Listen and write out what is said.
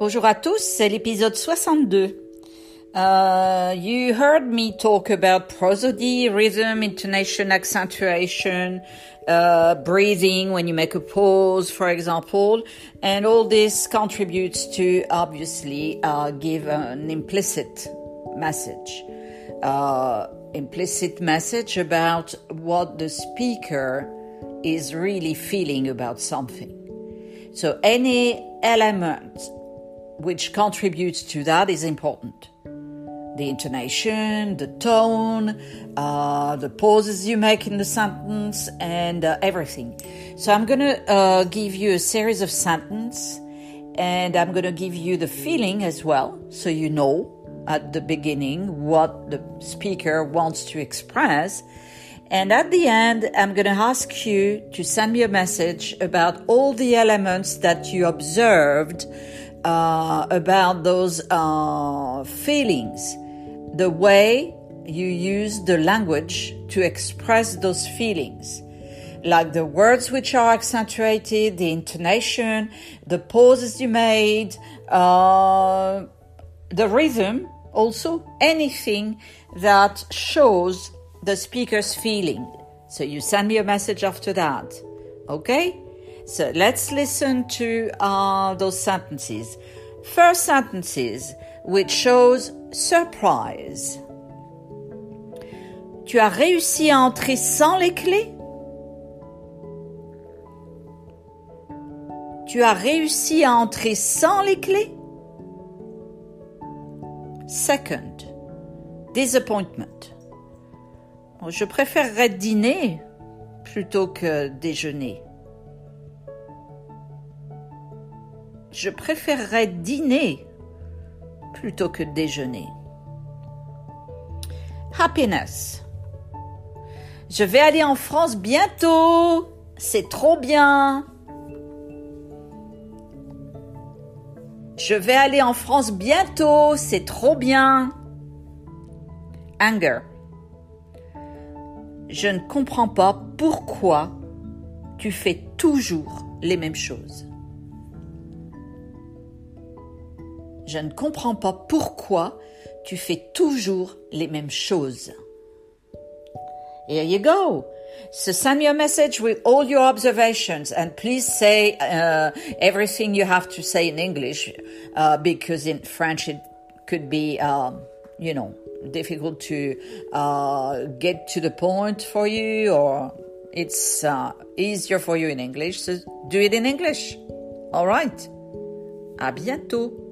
Bonjour à tous, c'est l'épisode 62. Uh, you heard me talk about prosody, rhythm, intonation, accentuation, uh, breathing when you make a pause, for example, and all this contributes to obviously uh, give an implicit message, uh, implicit message about what the speaker is really feeling about something. So any element which contributes to that is important the intonation, the tone, uh, the pauses you make in the sentence, and uh, everything. So I'm going to uh, give you a series of sentences, and I'm going to give you the feeling as well, so you know at the beginning what the speaker wants to express. And at the end, I'm going to ask you to send me a message about all the elements that you observed uh, about those uh, feelings the way you use the language to express those feelings, like the words which are accentuated, the intonation, the pauses you made, uh, the rhythm, also anything that shows the speaker's feeling. So you send me a message after that. Okay? So let's listen to uh, those sentences. First sentences which shows surprise. Tu as réussi à entrer sans les clés? Tu as réussi à entrer sans les clés? Second, disappointment. Je préférerais dîner plutôt que déjeuner. Je préférerais dîner plutôt que déjeuner. Happiness. Je vais aller en France bientôt. C'est trop bien. Je vais aller en France bientôt. C'est trop bien. Anger. Je ne comprends pas pourquoi tu fais toujours les mêmes choses. Je ne comprends pas pourquoi tu fais toujours les mêmes choses. Here you go. So send me a message with all your observations and please say uh, everything you have to say in English uh, because in French it could be, um, you know, difficult to uh, get to the point for you or it's uh, easier for you in English. So do it in English. All right. À bientôt.